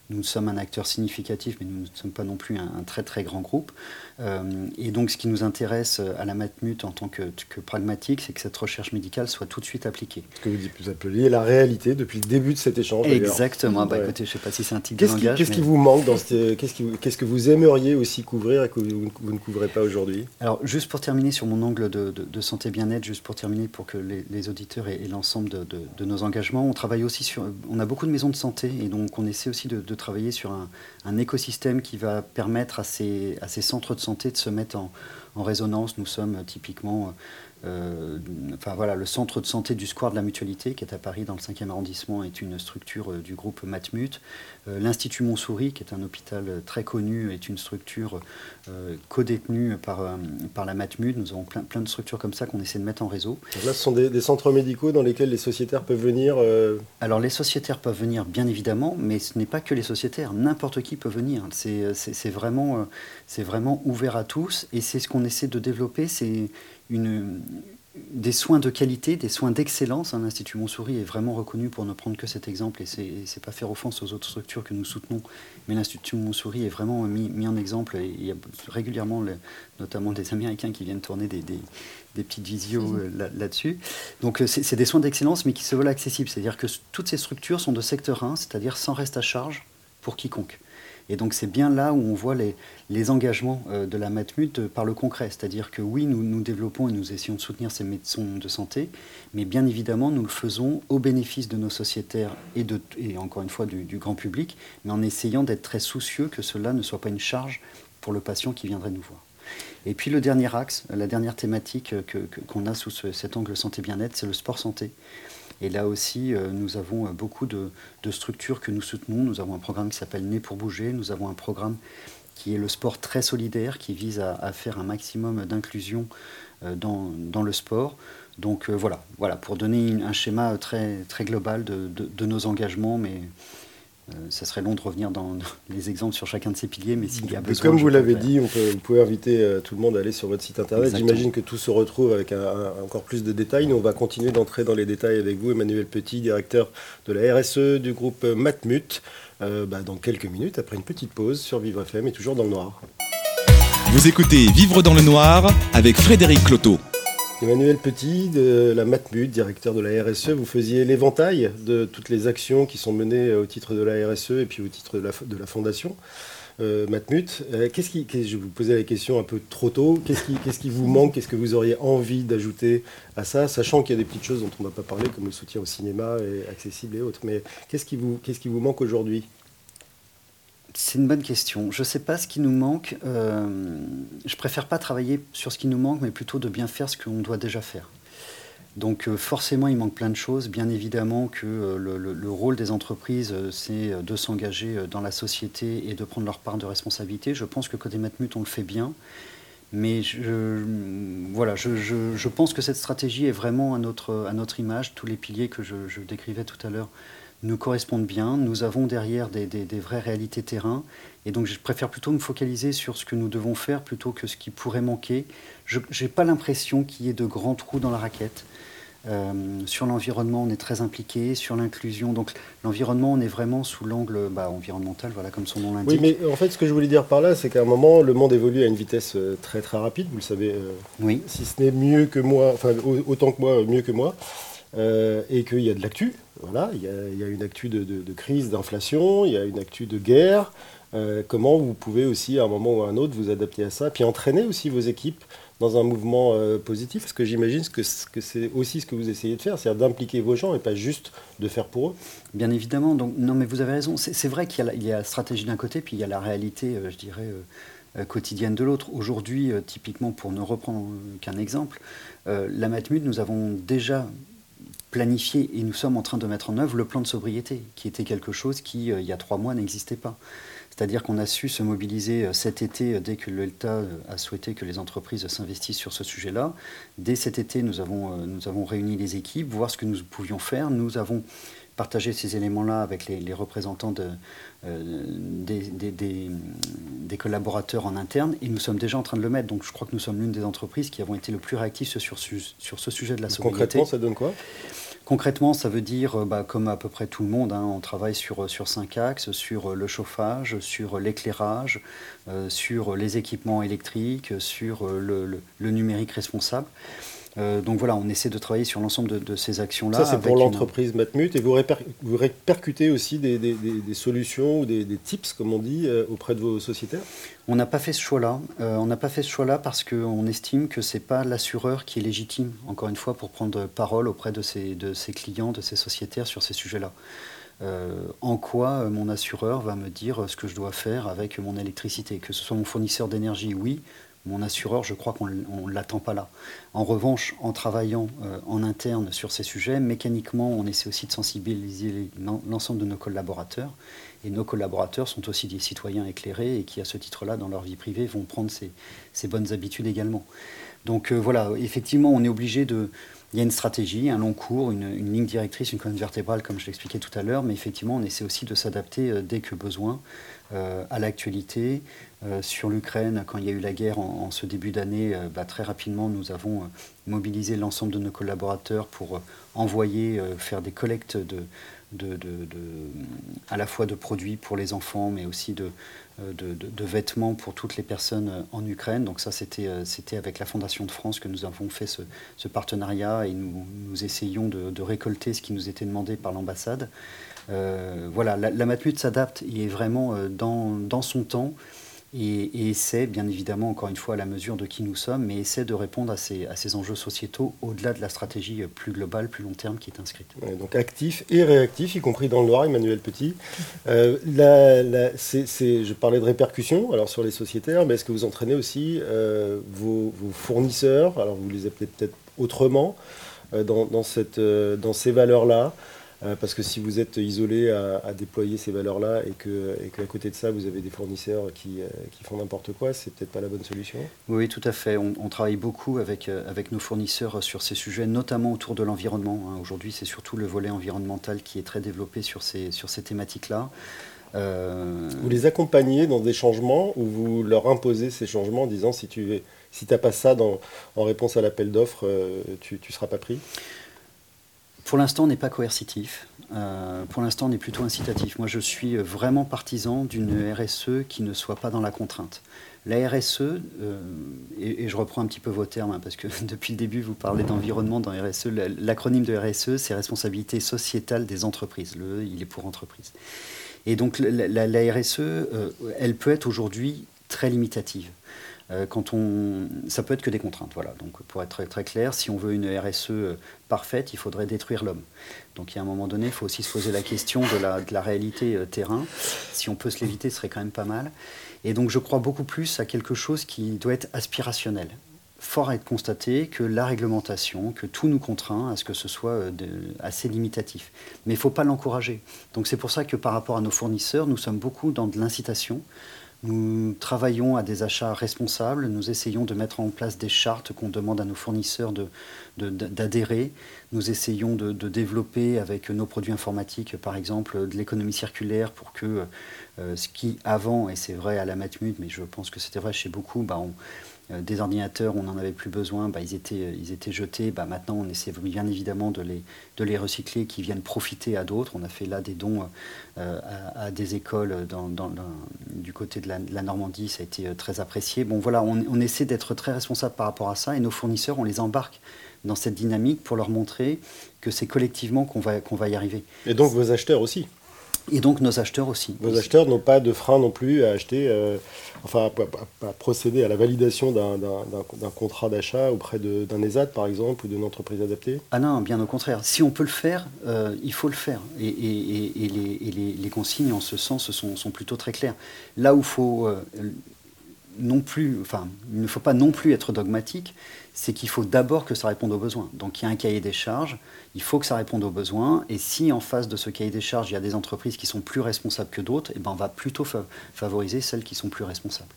nous sommes un acteur significatif, mais nous ne sommes pas non plus un, très très grand groupe. Euh, et donc ce qui nous intéresse à la Matmut en tant que, pragmatique, c'est que cette recherche médicale soit tout de suite appliquée. Ce que vous, appeliez la réalité depuis le début de cet échange. Exactement. Bah, écoutez, je ne sais pas si c'est un type de langage. Qu'est-ce qui vous manque dans Qu'est-ce que vous aimeriez aussi couvrir et que vous, ne couvrez pas aujourd'hui? Alors juste pour terminer sur mon angle de, santé bien-être, juste pour terminer pour que les, auditeurs aient, l'ensemble de, nos engagements, on travaille aussi sur... On a beaucoup de maisons de santé et donc on essaie aussi de, travailler sur un, écosystème qui va permettre à ces, centres de santé de se mettre en, en résonance. Nous sommes typiquement euh, enfin voilà, le centre de santé du Square de la Mutualité, qui est à Paris dans le 5e arrondissement, est une structure euh, du groupe Matmut. Euh, L'Institut Montsouris, qui est un hôpital très connu, est une structure co-détenue par, par la Matmut. Nous avons plein, plein de structures comme ça qu'on essaie de mettre en réseau. là, ce sont des, centres médicaux dans lesquels les sociétaires peuvent venir Alors, les sociétaires peuvent venir, bien évidemment, mais ce n'est pas que les sociétaires. N'importe qui peut venir. C'est vraiment, vraiment ouvert à tous. Et c'est ce qu'on essaie de développer. C'est une, des soins de qualité, des soins d'excellence. L'Institut Montsouris est vraiment reconnu pour ne prendre que cet exemple, et ce n'est pas faire offense aux autres structures que nous soutenons, mais l'Institut Montsouris est vraiment mis, en exemple, et il y a régulièrement, notamment des Américains qui viennent tourner des, petites visios euh, là-dessus. Donc euh, c'est des soins d'excellence, mais qui se veulent accessibles, c'est-à-dire que toutes ces structures sont de secteur 1, c'est-à-dire sans reste à charge pour quiconque. Et donc c'est bien là où on voit les, les engagements euh, de la Matmut euh, par le concret. C'est-à-dire que oui, nous, nous développons et nous essayons de soutenir ces médecins de santé, mais bien évidemment, nous le faisons au bénéfice de nos sociétaires et, de, et encore une fois du, grand public, mais en essayant d'être très soucieux que cela ne soit pas une charge pour le patient qui viendrait nous voir. Et puis le dernier axe, la dernière thématique qu'on a sous cet angle santé-bien-être, c'est le sport-santé. Et là aussi, euh, nous avons euh, beaucoup de, structures que nous soutenons. Nous avons un programme qui s'appelle Né pour bouger. Nous avons un programme qui est le sport très solidaire, qui vise à, faire un maximum d'inclusion euh, dans, le sport. Donc voilà, voilà, pour donner un schéma très, très global de nos engagements, mais ça serait long de revenir dans les exemples sur chacun de ces piliers, mais s'il y a besoin. Comme vous l'avez dit, on peut, vous pouvez inviter euh, tout le monde à aller sur votre site internet. J'imagine que tout se retrouve avec encore plus de détails. Nous, on va continuer d'entrer dans les détails avec vous, Emmanuel Petit, directeur de la RSE du groupe Matmut, euh, bah, dans quelques minutes, après une petite pause sur Vivre FM et toujours dans le noir. Vous écoutez Vivre dans le noir avec Frédéric Cloteau. Emmanuel Petit, de la Matmut, directeur de la RSE, vous faisiez l'éventail de toutes les actions qui sont menées au titre de la RSE et puis au titre de la, fondation. Euh, Matmut, euh, qu'est-ce qui, je vous posais la question un peu trop tôt, qu'est-ce qui, vous manque, qu'est-ce que vous auriez envie d'ajouter à ça, sachant qu'il y a des petites choses dont on n'a pas parlé, comme le soutien au cinéma et accessible et autres, mais qu'est-ce qui qui vous manque aujourd'hui? C'est une bonne question. Je ne sais pas ce qui nous manque. Euh, je préfère pas travailler sur ce qui nous manque, mais plutôt de bien faire ce qu'on doit déjà faire. Donc euh, forcément, il manque plein de choses. Bien évidemment que euh, le, rôle des entreprises, c'est de s'engager dans la société et de prendre leur part de responsabilité. Je pense que côté Matmut, on le fait bien. Mais je, voilà, je, pense que cette stratégie est vraiment à notre, image. Tous les piliers que je décrivais tout à l'heure nous correspondent bien. Nous avons derrière des, vraies réalités terrain. Et donc, je préfère plutôt me focaliser sur ce que nous devons faire plutôt que ce qui pourrait manquer. Je n'ai pas l'impression qu'il y ait de grands trous dans la raquette. Euh, sur l'environnement, on est très impliqué. Sur l'inclusion, donc l'environnement, on est vraiment sous l'angle bah, environnemental, voilà, comme son nom l'indique. Oui, mais en fait, ce que je voulais dire par là, c'est qu'à un moment, le monde évolue à une vitesse euh, très très rapide. Vous le savez, euh, oui. si ce n'est mieux que moi, enfin autant que moi, mieux que moi. Euh, et qu'il y a de l'actu. Voilà, il y, a, une actu de, crise, d'inflation, il y a une actu de guerre. Euh, comment vous pouvez aussi, à un moment ou à un autre, vous adapter à ça, puis entraîner aussi vos équipes dans un mouvement euh, positif Parce que j'imagine que, c'est aussi ce que vous essayez de faire, c'est-à-dire d'impliquer vos gens et pas juste de faire pour eux. Bien évidemment. Donc, non, mais vous avez raison. C'est vrai qu'il y, a la stratégie d'un côté, puis il y a la réalité, je dirais quotidienne de l'autre. Aujourd'hui, typiquement, pour ne reprendre qu'un exemple, la Matmut, nous avons déjà planifié et nous sommes en train de mettre en œuvre le plan de sobriété, qui était quelque chose qui, euh, il y a trois mois, n'existait pas. C'est-à-dire qu'on a su se mobiliser euh, cet été euh, dès que l'État a souhaité que les entreprises s'investissent sur ce sujet-là. Dès cet été, nous avons, nous avons réuni les équipes, voir ce que nous pouvions faire. Nous avons partagé ces éléments-là avec les, représentants de, des, des, des, collaborateurs en interne et nous sommes déjà en train de le mettre. Donc je crois que nous sommes l'une des entreprises qui avons été le plus réactives sur, sur ce sujet de la sobriété. Concrètement, ça donne quoi? Concrètement, ça veut dire, bah, comme à peu près tout le monde, hein, on travaille sur, sur cinq axes, sur le chauffage, sur l'éclairage, sur les équipements électriques, sur le numérique responsable. Euh, donc voilà, on essaie de travailler sur l'ensemble de, ces actions-là. Ça, c'est pour l'entreprise Matmut. Et vous, répercutez aussi des, solutions ou des, tips, comme on dit, euh, auprès de vos sociétaires? On n'a pas fait ce choix-là. Euh, on n'a pas fait ce choix-là parce qu'on estime que ce n'est pas l'assureur qui est légitime, encore une fois, pour prendre parole auprès de ses, de ses clients, de ses sociétaires sur ces sujets-là. en quoi mon assureur va me dire ce que je dois faire avec mon électricité? Que ce soit mon fournisseur d'énergie, oui, mon assureur, je crois qu'on ne l'attend pas là. En revanche, en travaillant euh, en interne sur ces sujets, mécaniquement, on essaie aussi de sensibiliser l'ensemble de nos collaborateurs. Et nos collaborateurs sont aussi des citoyens éclairés et qui, à ce titre-là, dans leur vie privée, vont prendre ces, bonnes habitudes également. Donc euh, voilà, effectivement, on est obligé de... Il y a une stratégie, un long cours, une, ligne directrice, une colonne vertébrale, comme je l'expliquais tout à l'heure, mais effectivement, on essaie aussi de s'adapter euh, dès que besoin à l'actualité, euh, sur l'Ukraine, quand il y a eu la guerre en, ce début d'année, euh, bah, très rapidement, nous avons euh, mobilisé l'ensemble de nos collaborateurs pour envoyer, faire des collectes de, à la fois de produits pour les enfants, mais aussi de, vêtements pour toutes les personnes en Ukraine. Donc ça, c'était avec la Fondation de France que nous avons fait ce, partenariat et nous, nous essayons de, récolter ce qui nous était demandé par l'ambassade. voilà, la, la Matmut s'adapte, il est vraiment dans son temps et, essaie, bien évidemment, encore une fois, à la mesure de qui nous sommes, mais essaie de répondre à ces, enjeux sociétaux au-delà de la stratégie plus globale, plus long terme qui est inscrite. donc actif et réactif, y compris dans le Loir, Emmanuel Petit. Euh, je parlais de répercussions alors sur les sociétaires, mais est-ce que vous entraînez aussi euh, vos, fournisseurs? Alors vous les appelez peut-être autrement euh, dans, ces valeurs-là parce que si vous êtes isolé à, déployer ces valeurs-là et qu'à et côté de ça, vous avez des fournisseurs qui, euh, qui font n'importe quoi, c'est peut-être pas la bonne solution Oui, tout à fait. On, travaille beaucoup avec, euh, avec nos fournisseurs sur ces sujets, notamment autour de l'environnement. Hein. Aujourd'hui, c'est surtout le volet environnemental qui est très développé sur ces, sur ces thématiques-là. Vous les accompagnez dans des changements ou vous leur imposez ces changements en disant si tu si n'as pas ça dans, en réponse à l'appel d'offres, tu ne seras pas pris? Pour l'instant, on n'est pas coercitif. Euh, pour l'instant, on est plutôt incitatif. Moi, je suis vraiment partisan d'une RSE qui ne soit pas dans la contrainte. La RSE, euh, et, je reprends un petit peu vos termes, hein, parce que depuis le début, vous parlez d'environnement dans RSE. L'acronyme de RSE, c'est responsabilité sociétale des entreprises. Le il est pour entreprise. Et donc, la, RSE, euh, elle peut être aujourd'hui très limitative. Euh, quand on, ça peut être que des contraintes. Voilà. Donc, pour être très, clair, si on veut une RSE euh, parfaite, il faudrait détruire l'homme. Donc, il y a un moment donné, il faut aussi se poser la question de la, de la réalité euh, terrain. Si on peut se l'éviter, ce serait quand même pas mal. Et donc, je crois beaucoup plus à quelque chose qui doit être aspirationnel. Fort à être constaté que la réglementation, que tout nous contraint à ce que ce soit assez limitatif. Mais il ne faut pas l'encourager. Donc c'est pour ça que par rapport à nos fournisseurs, nous sommes beaucoup dans de l'incitation. Nous travaillons à des achats responsables, nous essayons de mettre en place des chartes qu'on demande à nos fournisseurs d'adhérer. De, nous essayons de, développer avec nos produits informatiques, par exemple, de l'économie circulaire pour que euh, ce qui avant, et c'est vrai à la Matmut, mais je pense que c'était vrai chez beaucoup, bah, on, des ordinateurs, on n'en avait plus besoin, bah, ils, étaient, euh, ils étaient jetés. Bah, maintenant, on essaie bien évidemment de les, recycler, qui viennent profiter à d'autres. On a fait là des dons euh, à, des écoles du côté de la, Normandie, ça a été très apprécié. Bon, voilà, on, essaie d'être très responsable par rapport à ça et nos fournisseurs, on les embarque dans cette dynamique pour leur montrer que c'est collectivement qu'on va, qu'on va y arriver. Et donc vos acheteurs aussi et donc nos acheteurs aussi. Vos acheteurs n'ont pas de frein non plus à acheter, euh, enfin à, procéder à la validation d'un contrat d'achat auprès d'un ESAT par exemple ou d'une entreprise adaptée? Ah non, bien au contraire. Si on peut le faire, euh, il faut le faire. Et, et, et, les, les, consignes en ce sens sont, sont plutôt très claires. Là où il faut euh, non plus, enfin, il ne faut pas non plus être dogmatique, c'est qu'il faut d'abord que ça réponde aux besoins. Donc il y a un cahier des charges, il faut que ça réponde aux besoins, et si en face de ce cahier des charges, il y a des entreprises qui sont plus responsables que d'autres, eh ben on va plutôt favoriser celles qui sont plus responsables.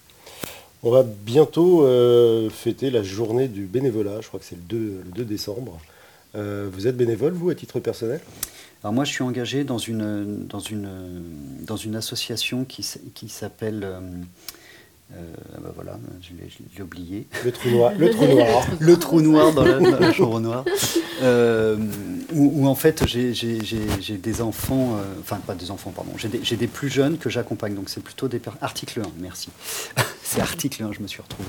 On va bientôt euh, fêter la journée du bénévolat, je crois que c'est le 2, décembre. Euh, vous êtes bénévole, vous, à titre personnel? Alors moi, je suis engagé dans une, dans une, dans une association qui, qui s'appelle Euh, ah bah voilà, je l'ai oublié. Le trou noir. Le trou noir, le trou noir dans, la, chambre noire. Euh, où, en fait j'ai des enfants, euh, enfin pas des enfants, pardon, j'ai des, des, plus jeunes que j'accompagne. Donc c'est plutôt des... Article 1, merci. C'est article 1, je me suis retrouvé.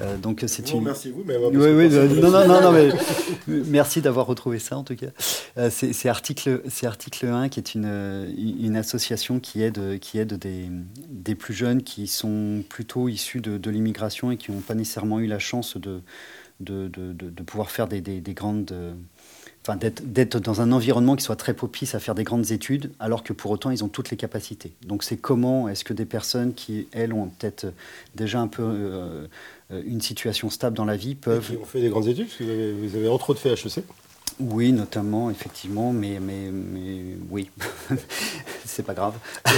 Euh, donc c'est une... Merci vous, mais... Oui, oui, non, non, non, non, mais merci d'avoir retrouvé ça en tout cas. c'est article, article 1 qui est une, une association qui aide, qui aide des, des plus jeunes qui sont plutôt issus de, l'immigration et qui n'ont pas nécessairement eu la chance de, de, de, pouvoir faire des, des, grandes... Enfin, d'être dans un environnement qui soit très propice à faire des grandes études, alors que pour autant, ils ont toutes les capacités. Donc, c'est comment est-ce que des personnes qui, elles, ont peut-être déjà un peu euh, une situation stable dans la vie peuvent... Et qui ont fait des grandes études, parce que vous avez, vous avez entre autres fait HEC oui, notamment, effectivement, mais, mais, mais oui, c'est pas grave.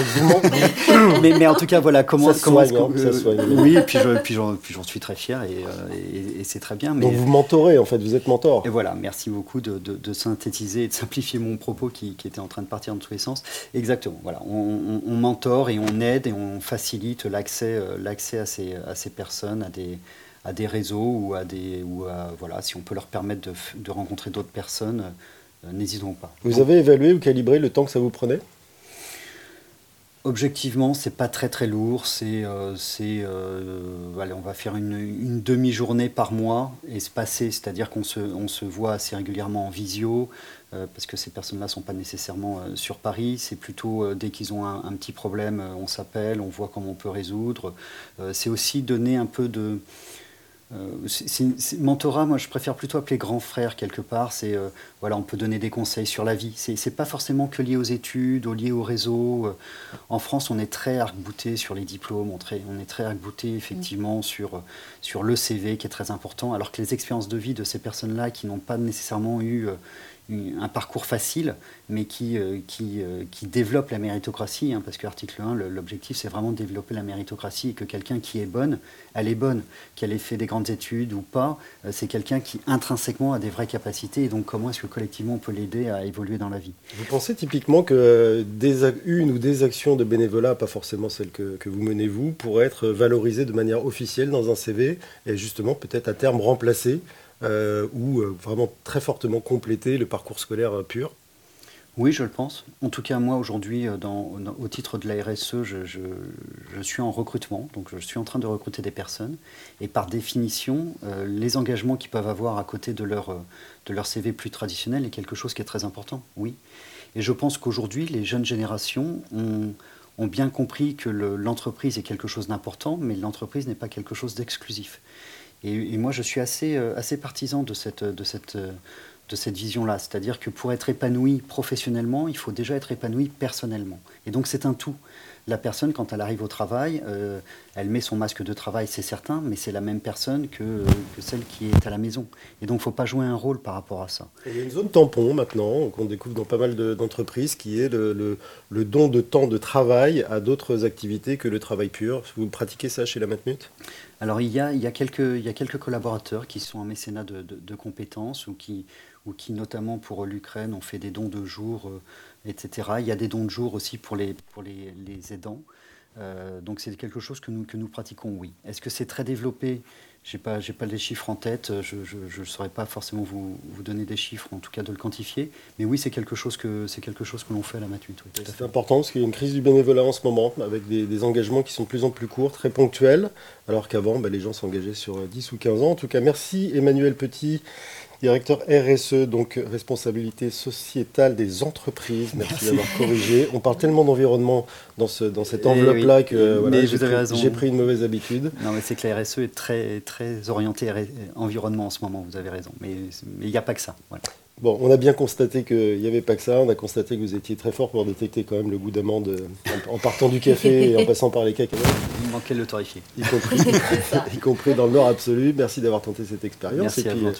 mais, mais, en tout cas, voilà, comment. Ça comment soigne, hein, Oui, et puis, puis, j'en suis très fier et, euh, et, c'est très bien. Mais... Donc vous mentorez, en fait, vous êtes mentor. Et voilà, merci beaucoup de, de, synthétiser et de simplifier mon propos qui, qui, était en train de partir dans tous les sens. Exactement, voilà, on, on, mentor et on aide et on facilite l'accès euh, à ces, à ces personnes, à des à des réseaux ou à des ou voilà si on peut leur permettre de, de rencontrer d'autres personnes euh, n'hésitons pas vous avez évalué ou calibré le temps que ça vous prenait? Objectivement, c'est pas très très lourd. C'est, euh, c'est, euh, allez, on va faire une, une, demi-journée par mois espacée, c'est-à-dire qu'on se, on se voit assez régulièrement en visio, parce que ces personnes-là sont pas nécessairement sur Paris. C'est plutôt dès qu'ils ont un, un, petit problème, on s'appelle, on voit comment on peut résoudre. c'est aussi donner un peu de euh, mentorat, moi je préfère plutôt appeler grand frère quelque part. C'est euh, voilà, on peut donner des conseils sur la vie. C'est, pas forcément que lié aux études, ou lié au réseau. Euh, en France, on est très arc-bouté sur les diplômes, on, on est très arc-bouté effectivement mm. sur sur le CV qui est très important, alors que les expériences de vie de ces personnes-là qui n'ont pas nécessairement eu un parcours facile, mais qui, euh, qui, euh, qui développe la méritocratie, hein, parce que l'article 1, l'objectif c'est vraiment de développer la méritocratie et que quelqu'un qui est bonne, elle est bonne, qu'elle ait fait des grandes études ou pas, euh, c'est quelqu'un qui intrinsèquement a des vraies capacités, et donc comment est-ce que collectivement on peut l'aider à évoluer dans la vie? Vous pensez typiquement que des, une ou des actions de bénévolat, pas forcément celles que, que vous menez vous, pourraient être valorisées de manière officielle dans un CV et justement peut-être à terme remplacées euh, ou euh, vraiment très fortement compléter le parcours scolaire euh, pur oui, je le pense. En tout cas, moi, aujourd'hui, au titre de la RSE, je, suis en recrutement, donc je suis en train de recruter des personnes. Et par définition, les engagements qu'ils peuvent avoir à côté de leur, de leur CV plus traditionnel est quelque chose qui est très important, oui. Et je pense qu'aujourd'hui, les jeunes générations ont bien compris que l'entreprise est quelque chose d'important, mais l'entreprise n'est pas quelque chose d'exclusif. Et, moi, je suis assez, euh, assez partisan de cette, de cette, de cette vision-là. C'est-à-dire que pour être épanoui professionnellement, il faut déjà être épanoui personnellement. Et donc, c'est un tout. La personne, quand elle arrive au travail, euh, elle met son masque de travail, c'est certain, mais c'est la même personne que, que, celle qui est à la maison. Et donc, il ne faut pas jouer un rôle par rapport à ça. il y a une zone tampon maintenant, qu'on découvre dans pas mal d'entreprises, qui est le, le, le, don de temps de travail à d'autres activités que le travail pur. Vous pratiquez ça chez la Matmut alors il y, a, il, y a quelques, il y a quelques collaborateurs qui sont en mécénat de, de, compétences ou qui, ou qui, notamment pour l'Ukraine, ont fait des dons de jours, euh, etc. Il y a des dons de jours aussi pour les, pour les, les aidants. Euh, donc c'est quelque chose que nous, que nous pratiquons, oui. Est-ce que c'est très développé? Je n'ai pas, pas les chiffres en tête, je ne saurais pas forcément vous, vous, donner des chiffres, en tout cas de le quantifier. Mais oui, c'est quelque chose que, quelque chose que l'on fait à la Matute. c'est important parce qu'il y a une crise du bénévolat en ce moment, avec des, des, engagements qui sont de plus en plus courts, très ponctuels, alors qu'avant, bah, les gens s'engageaient sur 10 ou 15 ans. En tout cas, merci Emmanuel Petit directeur RSE, donc responsabilité sociétale des entreprises. Merci, d'avoir corrigé. On parle tellement d'environnement dans, ce, dans cette eh enveloppe-là que voilà, j'ai pris, une mauvaise habitude. Non, mais c'est que la RSE est très, très orientée environnement en ce moment, vous avez raison. Mais il n'y a pas que ça. Bon, on a bien constaté qu'il n'y avait pas que ça. On a constaté que vous étiez très fort pour détecter quand même le goût d'amande en, partant du café et en passant par les cacahuètes. Il manquait le torréfier. Y compris, y compris dans le nord absolu. Merci d'avoir tenté cette expérience. Merci à vous.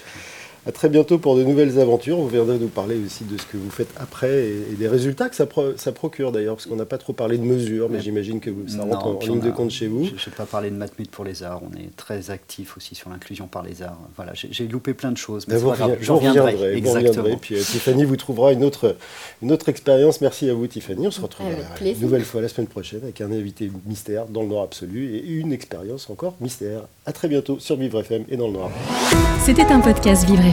À très bientôt pour de nouvelles aventures. Vous viendrez nous parler aussi de ce que vous faites après et, des résultats que ça, ça procure d'ailleurs, parce qu'on n'a pas trop parlé de mesures, mais j'imagine que ça rentre en, ligne de compte chez vous. Je n'ai pas parlé de Matmut pour les arts. On est très actif aussi sur l'inclusion par les arts. Voilà, j'ai loupé plein de choses. Mais ben, vous, je reviendrai. Exactement. Puis euh, Tiffany vous trouvera une autre, une autre expérience. Merci à vous, Tiffany. On se retrouve une nouvelle fois la semaine prochaine avec un invité mystère dans le noir absolu et une expérience encore mystère. À très bientôt sur Vivre FM et dans le noir. C'était un podcast Vivre